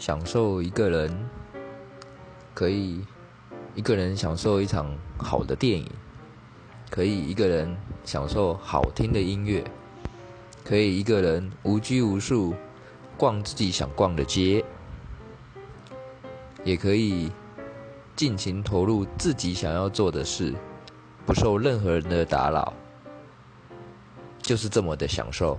享受一个人可以一个人享受一场好的电影可以一个人享受好听的音乐可以一个人无拘无束逛自己想逛的街也可以尽情投入自己想要做的事不受任何人的打扰就是这么的享受。